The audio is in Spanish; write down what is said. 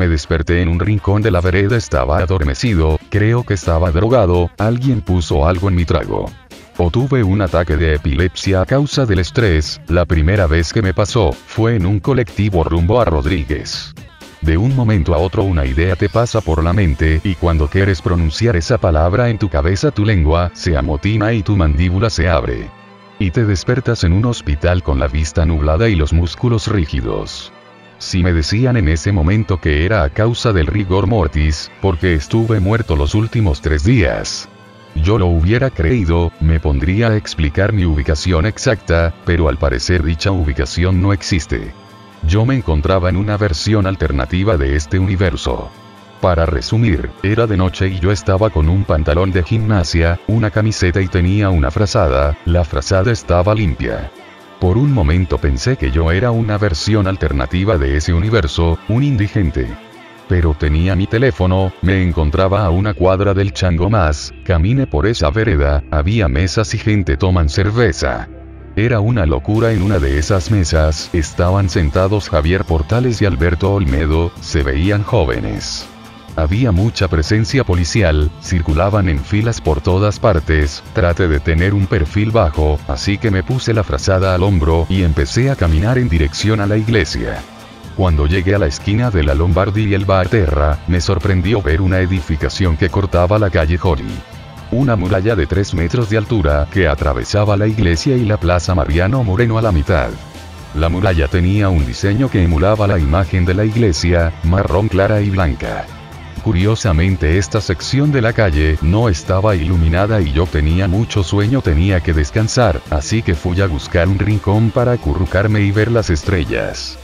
Me desperté en un rincón de la vereda, estaba adormecido, creo que estaba drogado, alguien puso algo en mi trago. O tuve un ataque de epilepsia a causa del estrés, la primera vez que me pasó, fue en un colectivo rumbo a Rodríguez. De un momento a otro una idea te pasa por la mente y cuando quieres pronunciar esa palabra en tu cabeza tu lengua se amotina y tu mandíbula se abre. Y te despertas en un hospital con la vista nublada y los músculos rígidos. Si me decían en ese momento que era a causa del rigor mortis, porque estuve muerto los últimos tres días. Yo lo hubiera creído, me pondría a explicar mi ubicación exacta, pero al parecer dicha ubicación no existe. Yo me encontraba en una versión alternativa de este universo. Para resumir, era de noche y yo estaba con un pantalón de gimnasia, una camiseta y tenía una frazada, la frazada estaba limpia. Por un momento pensé que yo era una versión alternativa de ese universo, un indigente. Pero tenía mi teléfono, me encontraba a una cuadra del chango más, caminé por esa vereda, había mesas y gente toman cerveza. Era una locura en una de esas mesas, estaban sentados Javier Portales y Alberto Olmedo, se veían jóvenes. Había mucha presencia policial, circulaban en filas por todas partes, traté de tener un perfil bajo, así que me puse la frazada al hombro y empecé a caminar en dirección a la iglesia. Cuando llegué a la esquina de la Lombardi y el Terra, me sorprendió ver una edificación que cortaba la calle Holly una muralla de 3 metros de altura que atravesaba la iglesia y la plaza Mariano Moreno a la mitad. La muralla tenía un diseño que emulaba la imagen de la iglesia, marrón clara y blanca. Curiosamente esta sección de la calle no estaba iluminada y yo tenía mucho sueño tenía que descansar, así que fui a buscar un rincón para acurrucarme y ver las estrellas.